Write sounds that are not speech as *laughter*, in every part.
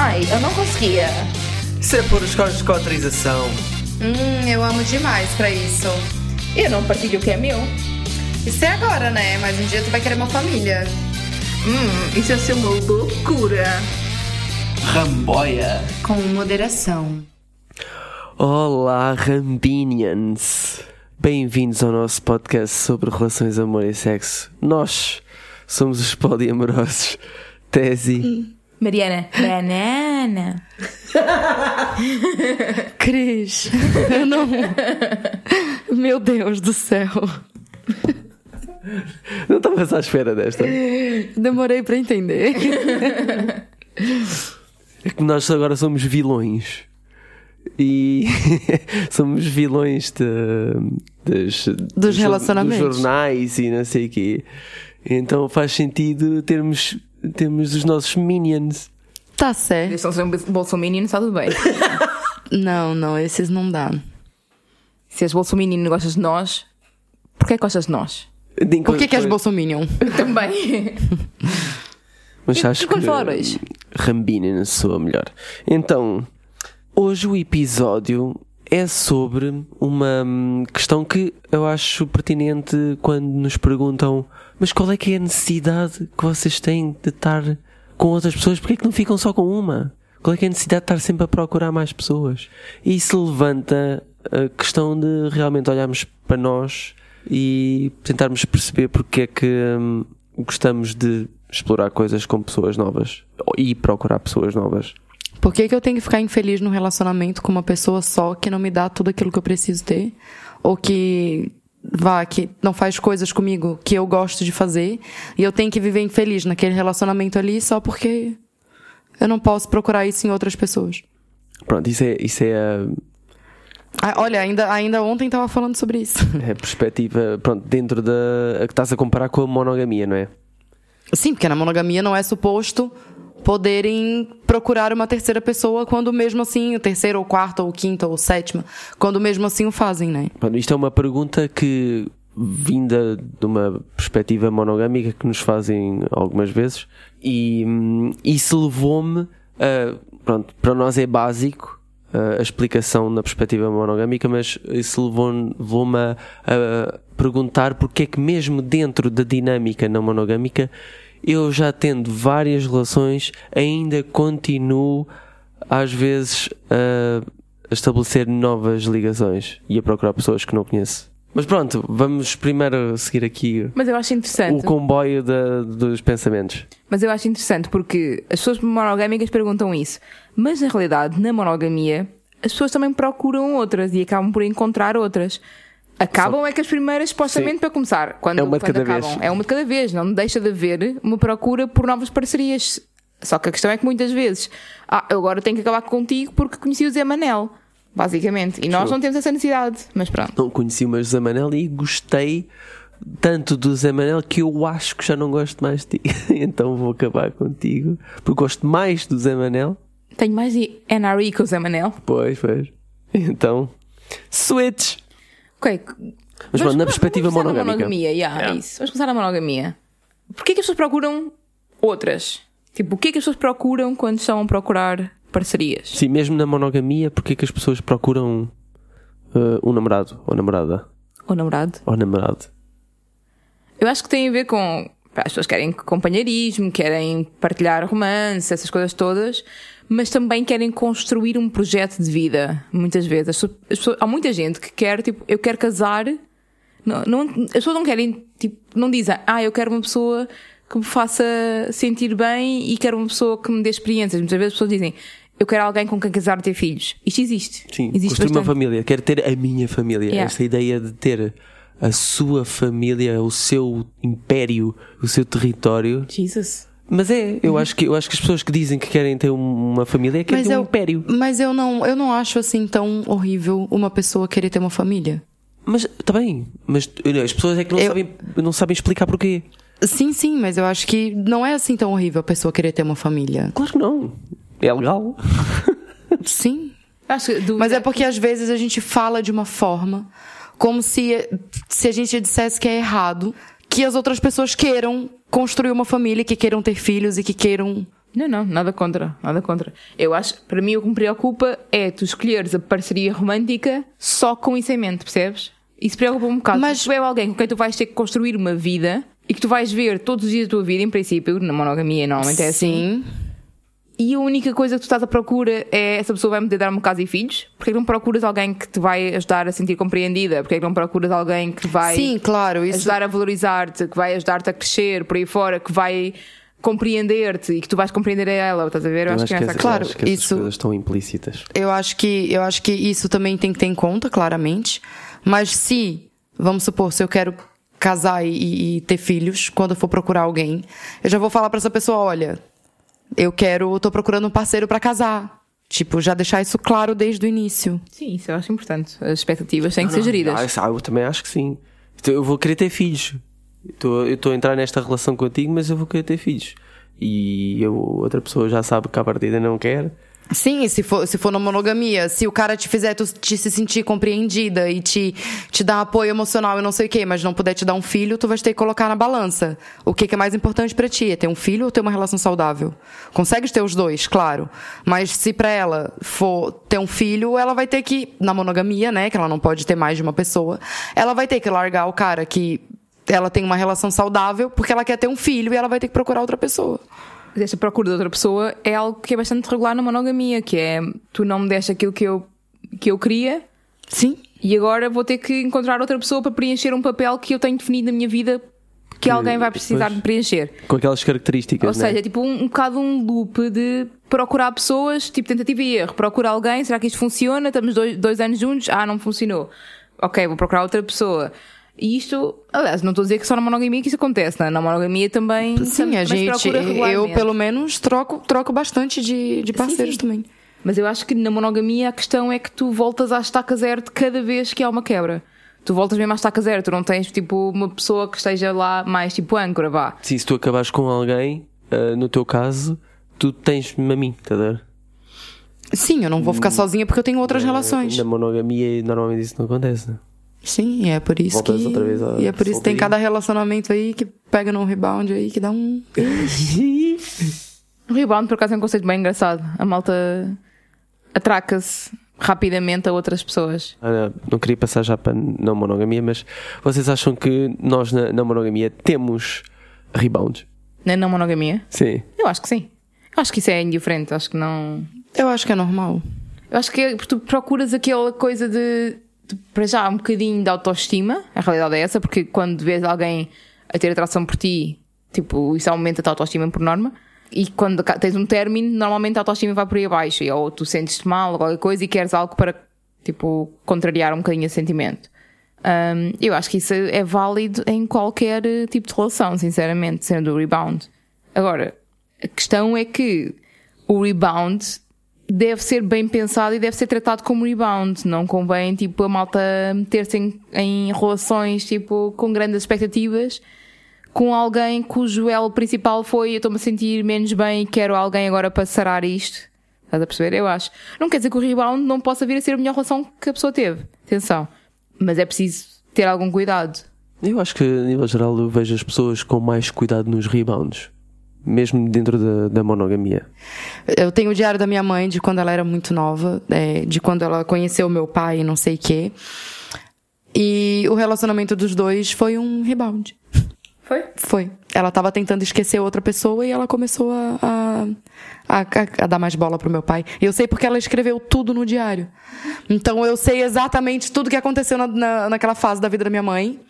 Ai, eu não conseguia. Isso é por autorização. Hum, eu amo demais pra isso. E eu não partilho o que é meu. Isso é agora, né? Mas um dia tu vai querer uma família. Hum, isso ia ser uma loucura. Ramboia. Com moderação. Olá, Rambinians. Bem-vindos ao nosso podcast sobre relações, amor e sexo. Nós somos os poliamorosos. Tese. Mariana. Banana. *laughs* Cris, eu não. Meu Deus do céu. Não estavas à espera desta. Demorei para entender. É que nós agora somos vilões. E *laughs* somos vilões de, dos, Dos relacionamentos. Dos jornais e não sei o quê. Então faz sentido termos, termos os nossos minions. Tá certo. Eles são bolsominion, está tudo bem. *laughs* Não, não, esses não dá. Se és bolsominion e não gostas de nós, porquê que gostas de nós? Por que, que és bolsominion? *laughs* Também. Mas acho que falar hoje? Rambina soa melhor. Então, hoje o episódio é sobre uma hum, questão que eu acho pertinente quando nos perguntam mas qual é que é a necessidade que vocês têm de estar com outras pessoas? Porquê é que não ficam só com uma? Qual é que é a necessidade de estar sempre a procurar mais pessoas? E isso levanta a questão de realmente olharmos para nós e tentarmos perceber porque é que hum, gostamos de explorar coisas com pessoas novas e procurar pessoas novas. Por que, que eu tenho que ficar infeliz num relacionamento com uma pessoa só que não me dá tudo aquilo que eu preciso ter? Ou que vá, que não faz coisas comigo que eu gosto de fazer e eu tenho que viver infeliz naquele relacionamento ali só porque eu não posso procurar isso em outras pessoas. Pronto, isso é, isso é a, Ah, olha, ainda, ainda ontem estava falando sobre isso. *laughs* é a perspectiva, pronto, dentro da. que estás a comparar com a monogamia, não é? Sim, porque na monogamia não é suposto poderem procurar uma terceira pessoa quando mesmo assim, o terceiro, ou quarto, ou quinta, ou sétima, quando mesmo assim o fazem, né? Isto é uma pergunta que, vinda de uma perspectiva monogâmica, que nos fazem algumas vezes, e hum, isso levou-me a. Pronto, para nós é básico a, explicação na perspectiva monogâmica, mas isso levou-me levou a, a perguntar porque é que, mesmo dentro da dinâmica não monogâmica, eu já tendo várias relações, ainda continuo às vezes a estabelecer novas ligações e a procurar pessoas que não conheço. Mas pronto, vamos primeiro seguir aqui Mas eu acho interessante. o comboio da- dos pensamentos. Mas eu acho interessante porque as pessoas monogâmicas perguntam isso. Mas na realidade, na monogamia, as pessoas também procuram outras e acabam por encontrar outras. Acabam é que as primeiras, supostamente, para começar. Quando, É uma de cada acabam. vez. É uma de cada vez. Não deixa de haver uma procura por novas parcerias. Só que a questão é que muitas vezes, ah, eu agora tenho que acabar contigo porque conheci o Zé Manel. Basicamente. E nós não temos essa necessidade. Mas pronto. Não conheci o meu José Manel e gostei tanto do Zé Manel que eu acho que já não gosto mais de ti. *laughs* então vou acabar contigo. Porque gosto mais do Zé Manel. Tenho mais de NRE que o Zé Manel. Pois, pois. Então, switch. Ok. Mas na perspectiva vamos começar na monogâmica. monogamia, yeah, Yeah. é isso. Vamos começar na monogamia. Porquê que as pessoas procuram outras? Tipo, o que é que as pessoas procuram quando estão a procurar parcerias? Sim, mesmo na monogamia, porque é que as pessoas procuram uh, um namorado ou namorada? Ou namorado? Ou namorado? Eu acho que tem a ver com. As pessoas querem companheirismo, querem partilhar romance, essas coisas todas, mas também querem construir um projeto de vida, muitas vezes. As pessoas- as pessoas- há muita gente que quer, tipo, eu quero casar. Não, não- as pessoas não querem, tipo, não dizem, ah, eu quero uma pessoa que me faça sentir bem e quero uma pessoa que me dê experiências. Muitas vezes as pessoas dizem, eu quero alguém com quem casar e ter filhos. Isto existe. Sim, existe construir uma bastante. família. Quero ter a minha família. Yeah. Esta ideia de ter a sua família, o seu império, o seu território. Jesus. Mas é, eu acho que eu acho que as pessoas que dizem que querem ter um- uma família querem ter um eu, império. mas eu não, eu não acho assim tão horrível uma pessoa querer ter uma família. Mas está bem, mas as pessoas é que não, Eu- sabem, não sabem explicar porquê. Sim, sim, mas eu acho que não é assim tão horrível a pessoa querer ter uma família. Claro que não. É legal. *laughs* Sim. Que Mas é porque às vezes a gente fala de uma forma como se, se a gente dissesse que é errado que as outras pessoas queiram construir uma família, que queiram ter filhos e que queiram Não, não, nada contra, nada contra. Eu acho, para mim o que me preocupa é tu escolheres a parceria romântica só com isso em mente, percebes? Isso preocupa um bocado. Mas- tu é alguém com quem tu vais ter que construir uma vida e que tu vais ver todos os dias da tua vida, em princípio, na monogamia normalmente é assim. Sim. E a única coisa que tu estás à procura é essa pessoa vai-me dar uma casa e filhos? Porque é que não procuras alguém que te vai ajudar a sentir compreendida? Porque é que não procuras alguém que vai Sim, claro. Isso, ajudar a valorizar-te, que vai ajudar-te a crescer por aí fora, que vai compreender-te e que tu vais compreender a ela, estás a ver? Eu, acho, que é essa. Claro, acho que essas isso- coisas estão implícitas. Eu acho que eu acho que isso também tem que ter em conta, claramente. Mas se, vamos supor, se eu quero casar e, e ter filhos, quando eu for procurar alguém, eu já vou falar pra essa pessoa, olha, eu quero, tô procurando um parceiro pra casar. Tipo, já deixar isso claro desde o início. Sim, isso eu acho importante. As expectativas têm que ser geridas. Ah, ah, eu também acho que sim. Então, Eu vou querer ter filhos. Eu estou a entrar nesta relação contigo, mas eu vou querer ter filhos. E eu, outra pessoa já sabe que à partida não quer. Sim, se for, se for na monogamia, se o cara te fizer tu te se sentir compreendida e te, te dar apoio emocional e não sei o quê, mas não puder te dar um filho, tu vai ter que colocar na balança. O que, que é mais importante pra ti? É ter um filho ou ter uma relação saudável? Consegues ter os dois, claro. Mas se pra ela for ter um filho, ela vai ter que, na monogamia, né, que ela não pode ter mais de uma pessoa, ela vai ter que largar o cara que ela tem uma relação saudável porque ela quer ter um filho e ela vai ter que procurar outra pessoa. Esta procura de outra pessoa é algo que é bastante regular na monogamia, que é tu não me deste aquilo que eu, que eu queria Sim, e agora vou ter que encontrar outra pessoa para preencher um papel que eu tenho definido na minha vida que, alguém vai precisar de preencher. Com aquelas características, Ou né? seja, é tipo um, um bocado um loop de procurar pessoas, tipo tentativa e erro. Procura alguém, será que isto funciona? Estamos dois, dois anos juntos? Ah, não funcionou. Ok, vou procurar outra pessoa. E isto, aliás, não estou a dizer que só na monogamia que isso acontece, não é? Na monogamia também. Sim, também a gente, procura eu pelo menos troco, troco bastante de, de parceiros sim. também. Mas eu acho que na monogamia a questão é que tu voltas à estaca zero de cada vez que há uma quebra. Tu voltas mesmo à estaca zero, tu não tens tipo uma pessoa que esteja lá mais tipo âncora, vá. Sim, se tu acabares com alguém, ah, no teu caso, tu tens-me a mim, tá a ver? Sim, eu não vou ficar sozinha porque eu tenho outras relações. Na monogamia, normalmente isso não acontece, né? Sim, e é por isso Voltas que. outra vez à E é por isso que tem cada relacionamento aí que pega num rebound aí que dá um. O *laughs* rebound, por acaso, é um conceito bem engraçado. A malta atraca-se rapidamente a outras pessoas. Ah, não queria passar já para não monogamia, mas vocês acham que nós na, na monogamia temos rebounds? Na não monogamia? Sim. Eu acho que sim. Eu acho que isso é indiferente. Acho que não. Eu acho que é normal. Eu acho que é porque tu procuras aquela coisa de, para já, um bocadinho de autoestima. A realidade é essa, porque quando vês alguém a ter atração por ti, tipo, isso aumenta a tua autoestima por norma. E quando tens um término, normalmente a autoestima vai por aí abaixo. Ou tu sentes-te mal ou qualquer coisa e queres algo para, tipo, contrariar um bocadinho esse sentimento. Hum, eu acho que isso é válido em qualquer eh, tipo de relação, sinceramente, sendo o rebound. Agora, a questão é que o rebound deve ser bem pensado e deve ser tratado como rebound. Não convém, tipo, a malta meter-se em, em relações, tipo, com grandes expectativas com alguém cujo elo principal foi eu estou-me a sentir menos bem e quero alguém agora para sarar isto. Estás a perceber? Eu acho. Não quer dizer que o rebound não possa vir a ser a melhor relação que a pessoa teve. Atenção. Mas é preciso ter algum cuidado. Eu acho que, a nível geral, eu vejo as pessoas com mais cuidado nos rebounds. Mesmo dentro da, da monogamia. Eu tenho o diário da minha mãe de quando ela era muito nova, é, de quando ela conheceu meu pai e não sei o quê. E o relacionamento dos dois foi um rebound. Foi? Foi. Ela tava tentando esquecer outra pessoa e ela começou a, a, a, a dar mais bola pro meu pai. E eu sei porque ela escreveu tudo no diário. Então eu sei exatamente tudo que aconteceu na, na, naquela fase da vida da minha mãe.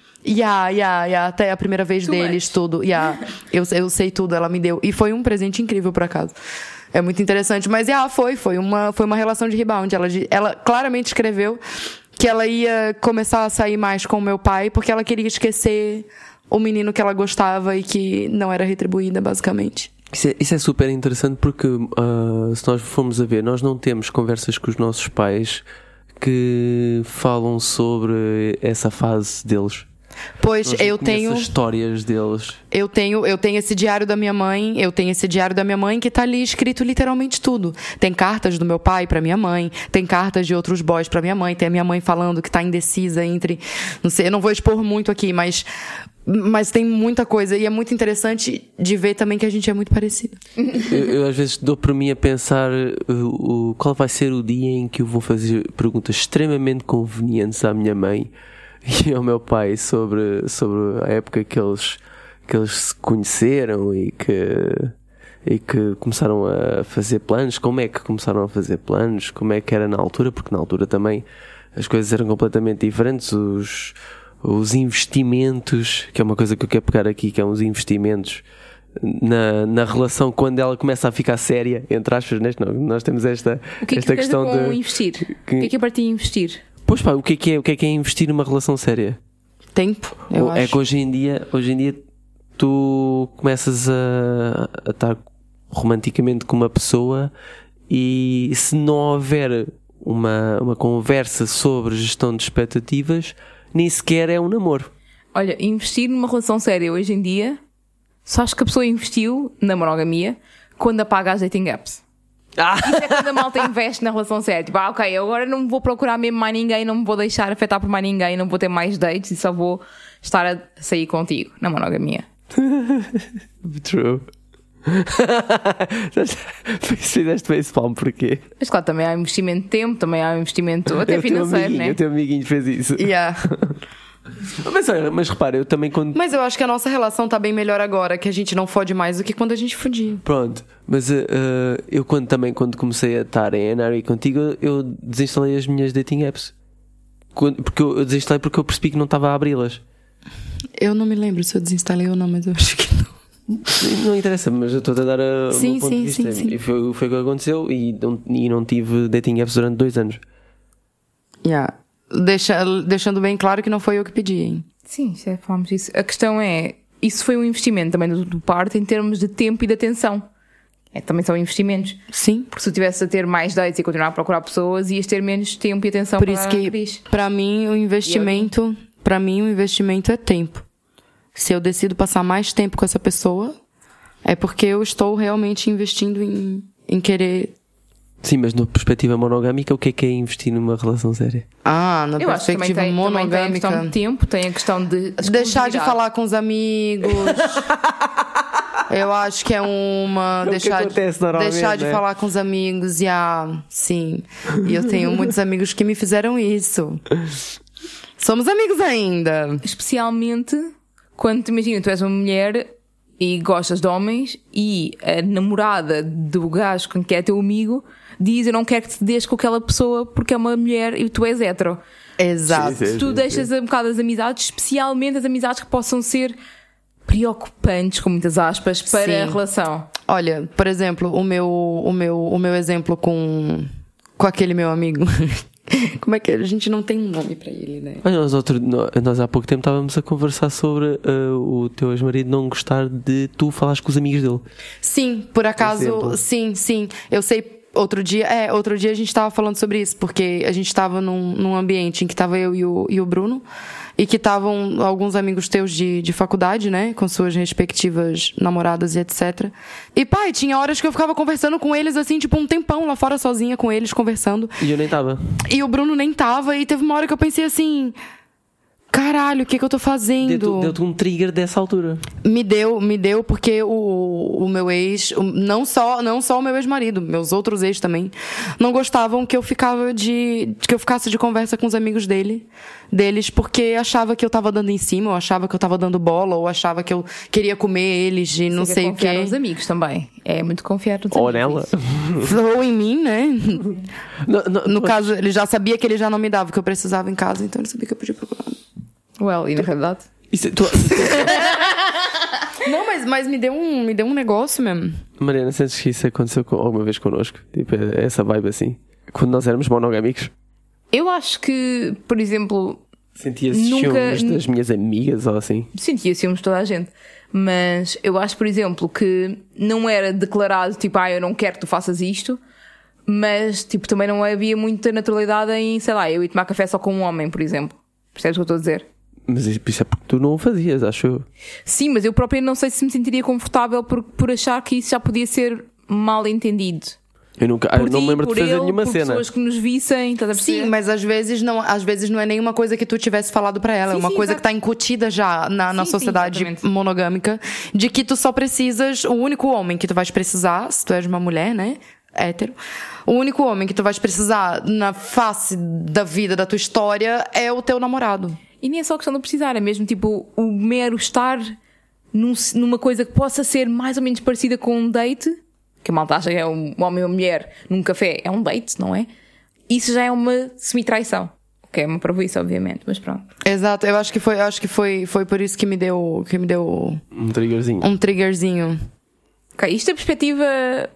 A, a, e a, até a primeira vez Too deles, much. tudo. A, *laughs* eu, eu sei tudo, ela me deu. E foi um presente incrível, por acaso. É muito interessante. Mas, ah, foi, foi uma, foi uma relação de rebound. Ela, ela claramente escreveu que ela ia começar a sair mais com o meu pai porque ela queria esquecer o menino que ela gostava e que não era retribuída, basicamente. Isso é, isso é super interessante porque, ah, se nós formos a ver, nós não temos conversas com os nossos pais que falam sobre essa fase deles. Pois eu conhecemos tenho, as histórias deles. eu tenho, eu tenho esse diário da minha mãe, eu tenho esse diário da minha mãe que tá ali escrito literalmente tudo. Tem cartas do meu pai pra minha mãe, tem cartas de outros boys pra minha mãe, tem a minha mãe falando que tá indecisa entre, não sei, eu não vou expor muito aqui, mas Mas tem muita coisa e é muito interessante de ver também que a gente é muito parecida. *laughs* Eu, eu às vezes dou por mim a pensar uh, o, qual vai ser o dia em que eu vou fazer perguntas extremamente convenientes à minha mãe *laughs* e ao meu pai sobre, sobre a época que eles, que eles se conheceram e que, e que começaram a fazer planos, como é que começaram a fazer planos, como é que era na altura, porque na altura também as coisas eram completamente diferentes, os, os investimentos, que é uma coisa que eu quero pegar aqui, que é uns investimentos na, na relação quando ela começa a ficar séria, entre aspas, neste, não, nós temos esta, que é que esta questão de. investir? O que é que é para ti investir? Pois pá, o que é que é, o que é, que é investir numa relação séria? Tempo, eu Ou acho. é que hoje em dia, hoje em dia tu começas a, a estar romanticamente com uma pessoa e se não houver uma, uma conversa sobre gestão de expectativas, nem sequer é um namoro. Olha, investir numa relação séria hoje em dia, só acho que a pessoa investiu na monogamia quando apaga as dating apps. Ah! Isso é quando a malta investe na relação séria. Tipo, ah, ok, agora não vou procurar mesmo mais ninguém, não me vou deixar afetar por mais ninguém, não vou ter mais dates e só vou estar a sair contigo na monogamia. *laughs* True. *laughs* Fizeste facepalm porquê? Mas claro, também há investimento de tempo, também há investimento até financeiro, né? O teu amiguinho fez isso. Yeah. *laughs* Mas, olha, mas repara, eu também quando. Mas eu acho que a nossa relação tá bem melhor agora, que a gente não fode mais do que quando a gente fodia. Pronto, mas uh, uh, eu quando também quando comecei a estar em NRI contigo, eu desinstalei as minhas dating apps. Quando- porque eu eu desinstalei porque eu percebi que não estava a abri-las. Eu não me lembro se eu desinstalei ou não, mas eu acho que não. Não interessa, mas eu estou a dar a, o Sim, meu ponto sim, de vista. sim, sim. E foi, foi o que aconteceu e não, e não tive dating apps durante dois anos. Yeah. Deixa, deixando bem claro que não foi eu que pedi, hein? Sim, já falámos disso. A questão é, isso foi um investimento também do, do parte em termos de tempo e de atenção. É, também são investimentos. Sim. Porque se tu tivesse a ter mais dates e continuar a procurar pessoas, ias ter menos tempo e atenção Por para isso que, pra mim, o investimento, para mim, o investimento é tempo. Se eu decido passar mais tempo com essa pessoa, é porque eu estou realmente investindo em, em querer. Sim, mas na perspectiva monogâmica, o que é que é investir numa relação séria? Ah, na Eu acho que também perspectiva tem, também tem a questão de monogâmica. tempo, tem a questão de. Deixar de falar com os amigos. *laughs* Eu acho que é uma. É deixar, acontece normalmente, deixar de né? falar com os amigos. E ah, sim. E eu tenho muitos *laughs* amigos que me fizeram isso. Somos amigos ainda. Especialmente quando te imagina, tu és uma mulher e gostas de homens e a namorada do gajo com que é teu amigo diz: Eu não quero que te des com aquela pessoa porque é uma mulher e tu és hetero. Exato. Sim, sim. tu deixas um bocado as amizades, especialmente as amizades que possam ser preocupantes, com muitas aspas, para Sim. a relação. Olha, por exemplo, o meu, o meu, o meu exemplo com, com aquele meu amigo. *laughs* Como é que é? a gente não tem um nome pra ele, né? Olha, nós, outro, nó- nós há pouco tempo estávamos a conversar sobre uh, o teu ex-marido não gostar de tu falares com os amigos dele. Sim, por acaso, Exemplo. sim, sim. Eu sei. Outro dia, é, outro dia a gente tava falando sobre isso, porque a gente tava num, num ambiente em que tava eu e o, e o Bruno, e que estavam alguns amigos teus de, de faculdade, né? Com suas respectivas namoradas e etc. E, pai, tinha horas que eu ficava conversando com eles, assim, tipo, um tempão lá fora sozinha com eles, conversando. E eu nem estava. E o Bruno nem tava, e teve uma hora que eu pensei assim. Caralho, o que que eu tô fazendo? Deu-te deu-te um trigger dessa altura. Me deu, me deu porque o, o meu ex, o- não só, não só o meu ex-marido, meus outros ex também, não gostavam que eu ficava de que eu ficasse de conversa com os amigos dele, deles, porque achava que eu tava dando em cima, ou achava que eu tava dando bola, ou achava que eu queria comer eles de não Você sei quer o confiar quê. nos amigos também. É muito confiar nos Ou amigos. nela. *laughs* Ou em mim, né? Não, No mas- caso, ele já sabia que ele já não me dava o que eu precisava em casa, então ele sabia que eu podia procurar. Well, e na realidade. Isso, tu, *laughs* Não, mas, mas me deu um, me deu um negócio mesmo. Mariana, sentes que isso aconteceu com- alguma vez connosco? Tipo, essa vibe assim? Quando nós éramos monogâmicos? Eu acho que, por exemplo, Sentia Nunca- ciúmes das minhas amigas ou assim? sentia ciúmes de toda a gente. Mas eu acho, por exemplo, que não era declarado tipo, ah, eu não quero que tu faças isto, mas tipo, também não havia muita naturalidade em, sei lá, eu ir tomar café só com um homem, por exemplo. Percebes o que eu estou a dizer? Mas isso é porque tu não o fazias, acho eu. Sim, mas eu própria não sei se me sentiria confortável por, por achar que isso já podia ser mal entendido. Eu nunca, eu Por não me lembro de fazer ele, nenhuma por cena. pessoas que nos vissem, estás a perceber? Sim, mas às vezes não, às vezes não é nenhuma coisa que tu tivesse falado pra ela, Sim, é uma sim, coisa exato. que tá incutida já na, na Sim, sim, sociedade exatamente. monogâmica, de que tu só precisas, o único homem que tu vais precisar, se tu és uma mulher, né, hétero, o único homem que tu vais precisar na face da vida, da tua história, é o teu namorado. E nem é só questão de precisar, é mesmo tipo o mero estar num- numa coisa que possa ser mais ou menos parecida com um date, que a malta acha que é um homem ou uma mulher num café, é um date, não é? Isso já é uma semi-traição. Ok, é uma proibição, obviamente, mas pronto. Exato, eu acho que foi, eu acho que foi, foi por isso que me deu, que me deu Um triggerzinho. um triggerzinho. Ok, isto é a perspectiva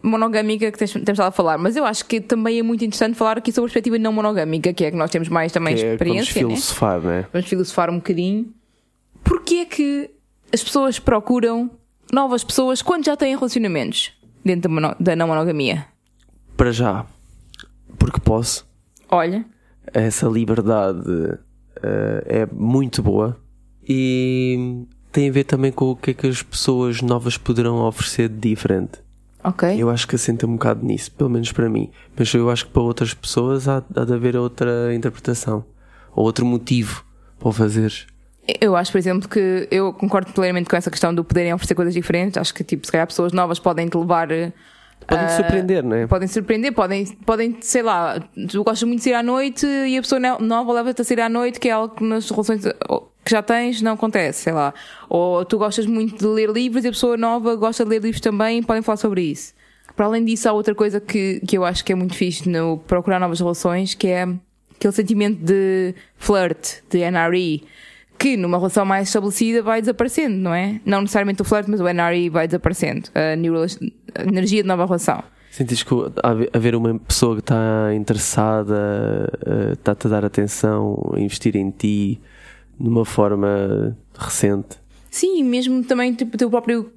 monogâmica que tens- temos estado a falar, mas eu acho que também é muito interessante falar aqui sobre a perspectiva não monogâmica, que é que nós temos mais também Que é, vamos experiência, né? filosofar, né? Vamos filosofar um bocadinho. Porquê é que as pessoas procuram novas pessoas quando já têm relacionamentos dentro da, mono- da não monogamia? Para já, porque posso, Olha, essa liberdade eh, é muito boa e tem a ver também com o que é que as pessoas novas poderão oferecer de diferente. ok. Eu acho que assenta um bocado nisso, pelo menos para mim. Mas eu acho que para outras pessoas há, há de haver outra interpretação ou outro motivo para o fazeres. Eu acho, por exemplo, que eu concordo plenamente com essa questão do poderem oferecer coisas diferentes. Acho que, tipo, se calhar pessoas novas podem te levar. eh, Podem te surpreender, não é? Podem surpreender, podem, podem, sei lá, tu gostas muito de sair à noite e a pessoa no- nova leva-te a sair à noite, que é algo que nas relações que já tens não acontece, sei lá. Ou tu gostas muito de ler livros e a pessoa nova gosta de ler livros também, podem falar sobre isso. Para além disso, há outra coisa que, que eu acho que é muito fixe no procurar novas relações, que é aquele sentimento de flirt, de NRE, que numa relação mais estabelecida vai desaparecendo, não é? Não necessariamente o flirt, mas o NRE vai desaparecendo. A, a energia de nova relação. Sentes que haver uma pessoa que está interessada, eh, está-te a dar atenção, a investir em ti de uma forma recente. Sim, mesmo também tipo, teu próprio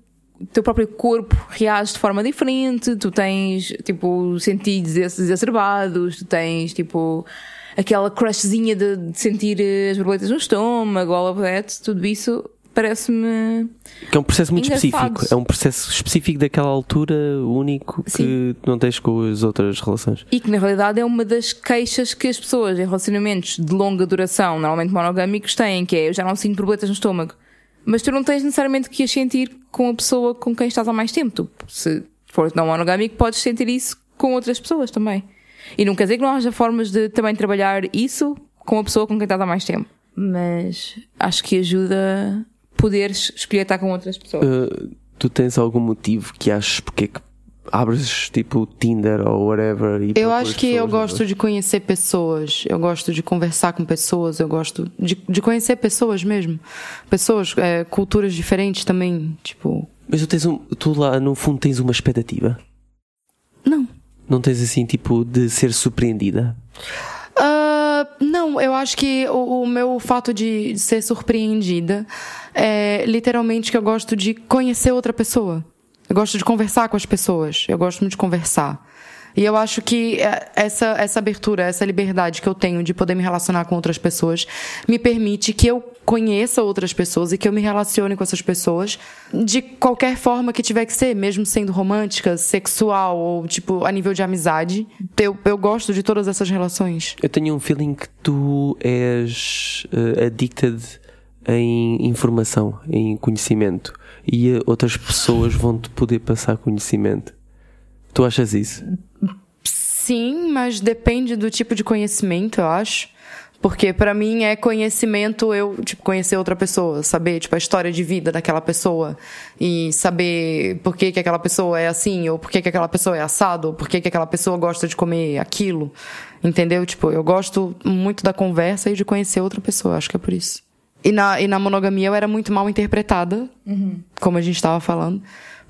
teu próprio corpo reage de forma diferente, tu tens tipo sentidos ex- exacerbados, tu tens tipo aquela crushzinha de, de sentir as borboletas no estômago, all of that, tudo isso parece-me Que é um processo muito Engraçado. específico. É um processo específico daquela altura, único, que Sim. não tens com as outras relações. e que na realidade é uma das queixas que as pessoas em relacionamentos de longa duração, normalmente monogâmicos, têm, que é eu já não sinto borboletas no estômago. Mas tu não tens necessariamente que as sentir com a pessoa com quem estás há mais tempo. Tu, se fores não monogâmico, podes sentir isso com outras pessoas também. E não quer dizer que não haja formas de também trabalhar isso com a pessoa com quem estás há mais tempo. Mas acho que ajuda poderes escolher estar com outras pessoas. Uh, tu tens algum motivo que achas porque é que abres tipo Tinder ou whatever? E Eu acho que eu gosto novas? de conhecer pessoas, eu gosto de conversar com pessoas, eu gosto de, de conhecer pessoas mesmo. Pessoas, é, culturas diferentes também, tipo. Mas tu, tens um, tu lá no fundo tens uma expectativa. Não. Não tens assim tipo de ser surpreendida? Não, eu acho que o, o meu fato de ser surpreendida é literalmente que eu gosto de conhecer outra pessoa. Eu gosto de conversar com as pessoas. Eu gosto muito de conversar. E eu acho que é, essa, essa abertura, essa liberdade que eu tenho de poder me relacionar com outras pessoas me permite que eu conheça outras pessoas e que eu me relacione com essas pessoas de qualquer forma que tiver que ser, mesmo sendo romântica, sexual ou, tipo, a nível de amizade. Eu, eu gosto de todas essas relações. Eu tenho um feeling que tu és uh, addicted em informação, em conhecimento. E uh, outras pessoas vão-te poder passar conhecimento. Tu achas isso? Sim, mas depende do tipo de conhecimento, eu acho. Porque pra mim é conhecimento eu, tipo, conhecer outra pessoa, saber, tipo, a história de vida daquela pessoa e saber por que que aquela pessoa é assim, ou por que que aquela pessoa é assado, ou por que que aquela pessoa gosta de comer aquilo. Entendeu? Tipo, eu gosto muito da conversa e de conhecer outra pessoa, acho que é por isso. E na, e na monogamia eu era muito mal interpretada, como a gente estava falando.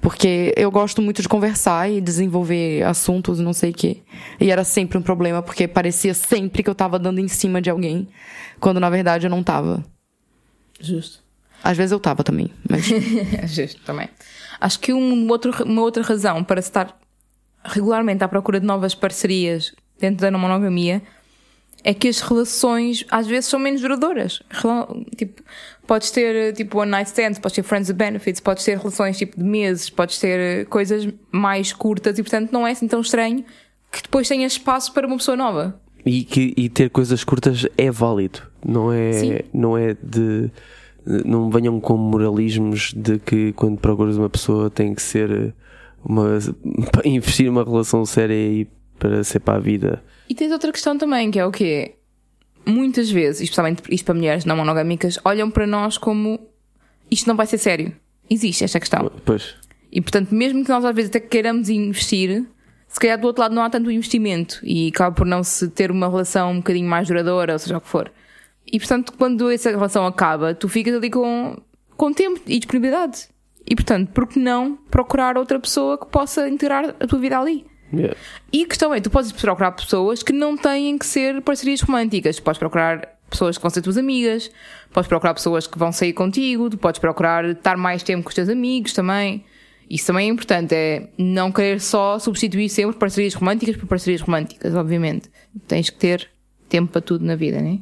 Porque eu gosto muito de conversar e desenvolver assuntos, não sei o quê. E era sempre um problema, porque parecia sempre que eu tava dando em cima de alguém, quando na verdade eu não tava. Justo. Às vezes eu tava também, mas. *laughs* Justo, também. Acho que um outro, uma outra razão para estar regularmente à procura de novas parcerias dentro da monogamia é que as relações às vezes são menos duradouras. Tipo, podes ter tipo one night stand, podes ter friends with benefits, podes ter relações tipo de meses, podes ter coisas mais curtas e portanto não é assim tão estranho que depois tenhas espaço para uma pessoa nova. E, que, e ter coisas curtas é válido, não Sim. é, não é de. Não venham com moralismos de que quando procuras uma pessoa tem que ser uma. *laughs* para investir numa relação séria e para ser para a vida. E tens outra questão também, que é o quê? Muitas vezes, especialmente isto para mulheres não monogâmicas, olham para nós como isto não vai ser sério. Existe esta questão. Pois. E portanto, mesmo que nós às vezes até queiramos investir, se calhar do outro lado não há tanto investimento e acaba por não se ter uma relação um bocadinho mais duradoura, ou seja o que for. E portanto, quando essa relação acaba, tu ficas ali com, com tempo e disponibilidade. E portanto, por que não procurar outra pessoa que possa integrar a tua vida ali? Yeah. E a questão é, tu podes procurar pessoas que não têm que ser parcerias românticas. Tu podes procurar pessoas que vão ser tuas amigas, podes procurar pessoas que vão sair contigo, tu podes procurar estar mais tempo com os teus amigos também. Isso também é importante, é não querer só substituir sempre parcerias românticas por parcerias românticas, obviamente. Tens que ter tempo para tudo na vida, né?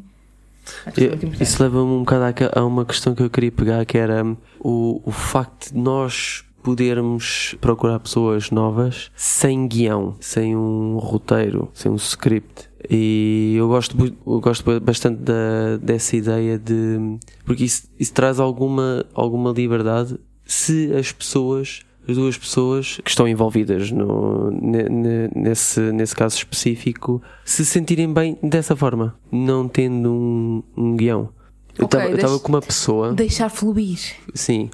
Que é. Isso leva-me um bocado àque- a uma questão que eu queria pegar, que era hum, o, o facto de nós podermos procurar pessoas novas sem guião, sem um roteiro, sem um script. E eu gosto, eu gosto bastante da, dessa ideia de. Porque isso, isso traz alguma, alguma liberdade se as pessoas, as duas pessoas que estão envolvidas no, ne- ne- nesse, nesse caso específico, se sentirem bem dessa forma, não tendo um, um guião. Eu Ok, estava com uma pessoa. Deixar fluir. Sim.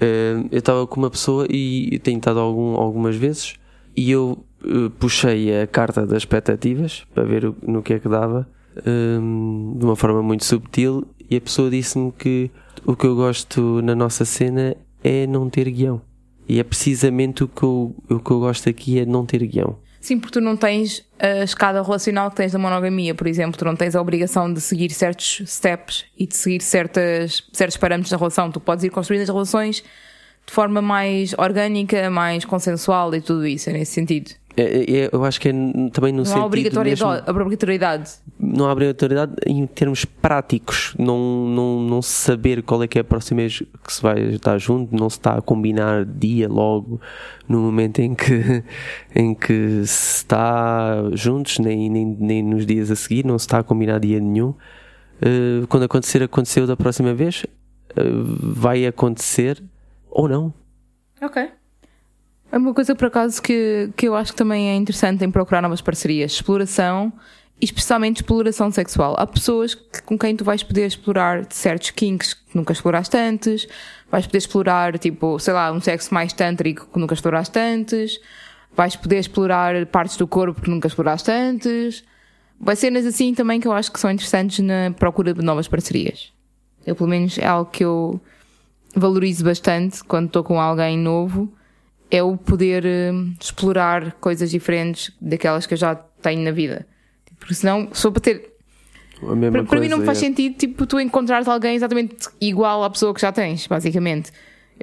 Eh, eu estava com uma pessoa e tenho estado algum, algumas vezes e eu eh, puxei a carta das expectativas para ver no que é que dava hum, de uma forma muito subtil e a pessoa disse-me que o que eu gosto na nossa cena é não ter guião. E é precisamente o que eu, o que eu gosto aqui é não ter guião. Sim, porque tu não tens a escada relacional que tens da monogamia, por exemplo. Tu não tens a obrigação de seguir certos steps e de seguir certas, certos parâmetros da relação. Tu podes ir construindo as relações de forma mais orgânica, mais consensual e tudo isso, é nesse sentido. É- é- eu acho que é também no Não há sentido obrigatoriedade, mesmo- obrigatoriedade. não há obrigatoriedade em termos práticos, não, não, não saber qual é que é a próxima vez que se vai estar junto, não se está a combinar dia logo no momento em que, *laughs* em que se está juntos, nem, nem, nem nos dias a seguir, não se está a combinar dia nenhum. Eh, quando acontecer, aconteceu da próxima vez, eh, vai acontecer ou não. Ok. É uma coisa, por acaso, que, que eu acho que também é interessante em procurar novas parcerias. Exploração, especialmente exploração sexual. Há pessoas que- com quem tu vais poder explorar certos kinks que nunca exploraste antes, vais poder explorar, tipo, sei lá, um sexo mais tântrico que nunca exploraste antes, vais poder explorar partes do corpo que nunca exploraste antes. Vai cenas assim também que eu acho que são interessantes na procura de novas parcerias. Eu, pelo menos, é algo que eu valorizo bastante quando estou com alguém novo é o poder hum, explorar coisas diferentes daquelas que eu já tenho na vida. Porque senão, só para ter. Para, para mim não coisa faz é- sentido tipo, tu encontrares alguém exatamente igual à pessoa que já tens, basicamente.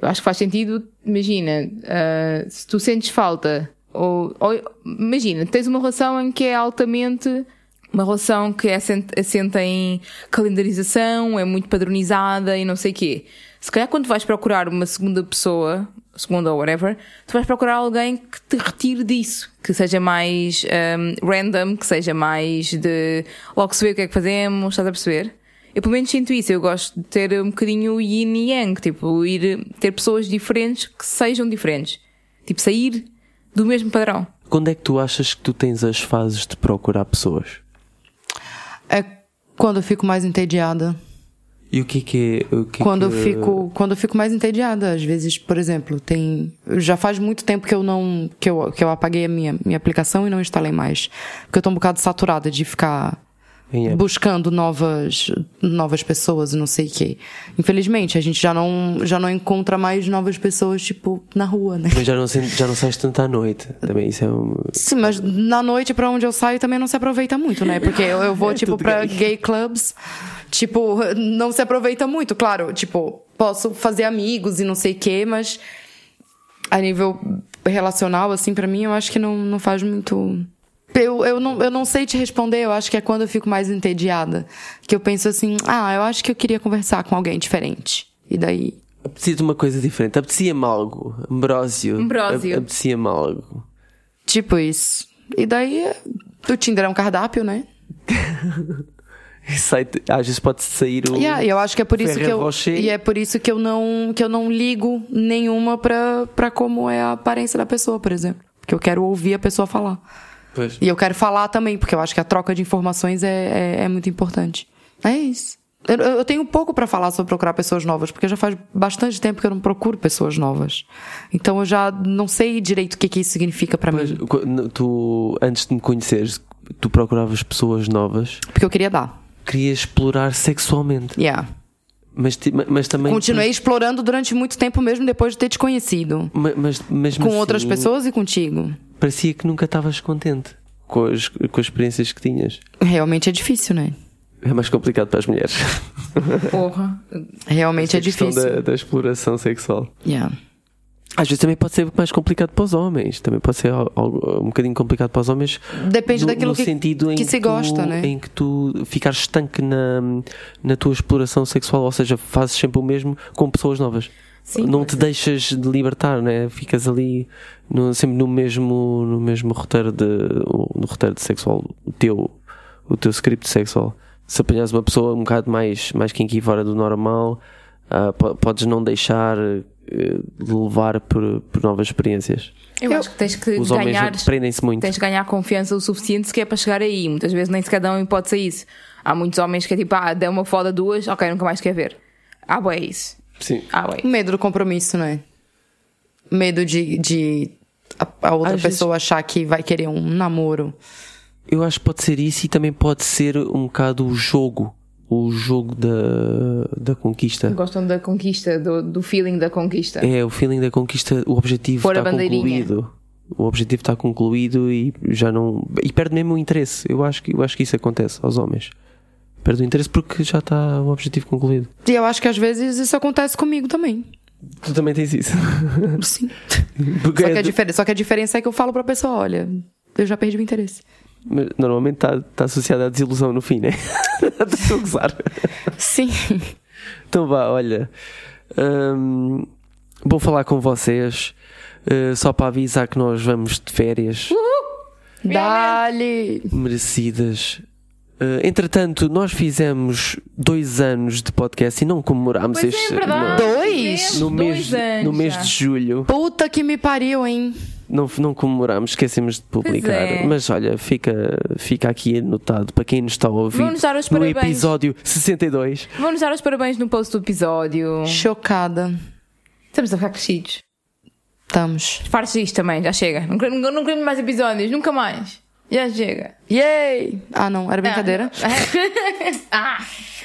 Eu acho que faz sentido, imagina, ah, se tu sentes falta, ou, ou imagina, tens uma relação em que é altamente uma relação que é assenta em calendarização, é muito padronizada e não sei o quê. Se calhar quando vais procurar uma segunda pessoa, segunda ou whatever, tu vais procurar alguém que te retire disso, que seja mais um, random, que seja mais de logo se vê o que é que fazemos, estás a perceber? Eu pelo menos sinto isso, eu gosto de ter um bocadinho o yin e yang, tipo, ir ter pessoas diferentes que sejam diferentes. Tipo, sair do mesmo padrão. Quando é que tu achas que tu tens as fases de procurar pessoas? É quando eu fico mais entediada. E o que é que é. O que é quando eu que- fico quando eu fico mais entediada às vezes por exemplo tem já faz muito tempo que eu não que eu, que eu apaguei a minha minha aplicação e não instalei mais porque eu tô um bocado saturada de ficar Em app. buscando novas novas pessoas e não sei o quê infelizmente a gente já não já não encontra mais novas pessoas tipo na rua né Mas já não, já não sais tanto à noite. Também isso é um. Sim, mas na noite pra onde eu saio também não se aproveita muito, né? Porque eu, eu vou, *laughs* É tipo, pra gay clubs, tipo, *laughs* não se aproveita muito, claro. Tipo, posso fazer amigos e não sei o quê, mas a nível relacional, assim, pra mim, eu acho que não, não faz muito. Eu, eu, não, eu não sei te responder, eu acho que é quando eu fico mais entediada. Que eu penso assim, ah, eu acho que eu queria conversar com alguém diferente. E daí. Apetecia de uma coisa diferente. Apetecia-me algo. Ambrósio. Ambrósio. Ap- Apetecia-me algo. Tipo isso. E daí. O Tinder é um cardápio, né? *laughs* Sai- às vezes pode sair o. Yeah, e eu acho que é por isso que eu. Rocher. E é por isso que eu não, que eu não ligo nenhuma pra como é a aparência da pessoa, por exemplo. Porque eu quero ouvir a pessoa falar. Pois. E eu quero falar também, porque eu acho que a troca de informações é, é, é muito importante. É isso. Eu, eu tenho pouco pra falar sobre procurar pessoas novas, porque já faz bastante tempo que eu não procuro pessoas novas. Então eu já não sei direito o que, que isso significa pra Mas mim. tu, antes de me conheceres, tu procuravas pessoas novas, Porque eu queria dar. Querias explorar sexualmente. Yeah. Mas, mas também. Continuei explorando durante muito tempo mesmo depois de ter te conhecido. Ma- Mas, mesmo Com assim, outras pessoas e contigo. Parecia que nunca estavas contente com as, com as experiências que tinhas. Realmente é difícil, né? É mais complicado para as mulheres. Porra. Realmente é A questão difícil. Da, da exploração sexual. Yeah. Às vezes também pode ser mais complicado para os homens. Também pode ser al- algo, um bocadinho complicado para os homens. Depende no, daquilo no que, sentido em que se tu- gosta, né? Em que tu ficares estanque na, na tua exploração sexual, ou seja, fazes sempre o mesmo com pessoas novas. Sim, não te é. deixas de libertar, né? Ficas ali no- sempre no mesmo, no mesmo roteiro de, no roteiro de sexual, o teu, o teu script sexual. Se apanhas uma pessoa um bocado mais, mais kinky fora do normal, po- podes não deixar de levar por, por novas experiências. Eu, Eu- acho que tens que Os ganhar. homens prendem-se muito. Tens de ganhar confiança o suficiente sequer para chegar aí. Muitas vezes nem sequer dão hipótese a isso. Há muitos homens que é tipo, ah, deu uma foda duas, ok, nunca mais quer ver. Ah, bué, isso. Sim. Ah. Medo do compromisso, né? Medo de, de a, a outra Às vezes- pessoa achar que vai querer um namoro. Eu acho que pode ser isso e também pode ser um bocado o jogo. O jogo da, da conquista. Gostam da conquista, do, do feeling da conquista. É, o feeling da conquista, o objetivo Pôr a está concluído. O objetivo está concluído e já não. E perde mesmo o interesse. Eu acho que, eu acho que isso acontece aos homens. Perde o interesse porque já está o objetivo concluído. E eu acho que às vezes isso acontece comigo também. Tu também tens isso. Sim. *laughs* Porque Só que, é a só que a diferença é que eu falo pra pessoa, olha, eu já perdi o interesse. Mas normalmente está está associado à desilusão no fim, né? *laughs* Estou a gozar. Sim. Então vá, olha. hum, vou falar com vocês. uh, só para avisar que nós vamos de férias Dali! merecidas. Uh, entretanto, nós fizemos dois anos de podcast e não comemorámos Pois é, este. verdade. Dois? Fizemos No, no mês, dois anos no mês de julho Puta que me pariu, hein? Não, não comemorámos, esquecemos de publicar. é. Mas olha, fica, fica aqui anotado para quem nos está a ouvir Vamos dar os no parabéns. episódio 62. Vamos dar os parabéns no post do episódio. Chocada. Estamos a ficar crescidos. Estamos. Fartos disto também, já chega. Não queremos, não queremos mais episódios, nunca mais. Já chega. Yay! Ah, não, era brincadeira. *laughs* ah,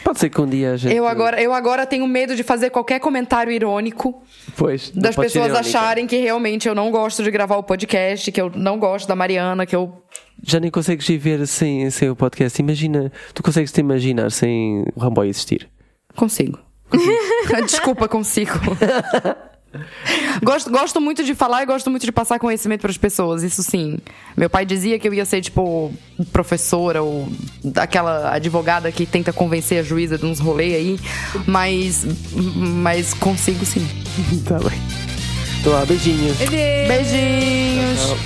Pode ser que um dia a gente. Eu agora, eu agora tenho medo de fazer qualquer comentário irônico Pois, das pessoas acharem que realmente eu não gosto de gravar o podcast, que eu não gosto da Mariana, que eu. Já nem consegues viver sem, sem o podcast. Imagina, tu consegues te imaginar sem o Ramboy existir. Consigo. *laughs* Desculpa, consigo. *laughs* gosto, gosto muito de falar e gosto muito de passar conhecimento para as pessoas, isso sim. Meu pai dizia que eu ia ser, tipo, professora ou aquela advogada que tenta convencer a juíza de uns rolês aí, mas, mas consigo sim. *laughs* tá bem. Então, lá, beijinhos. Beijinhos!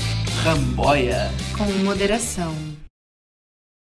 Ramboia. Com moderação.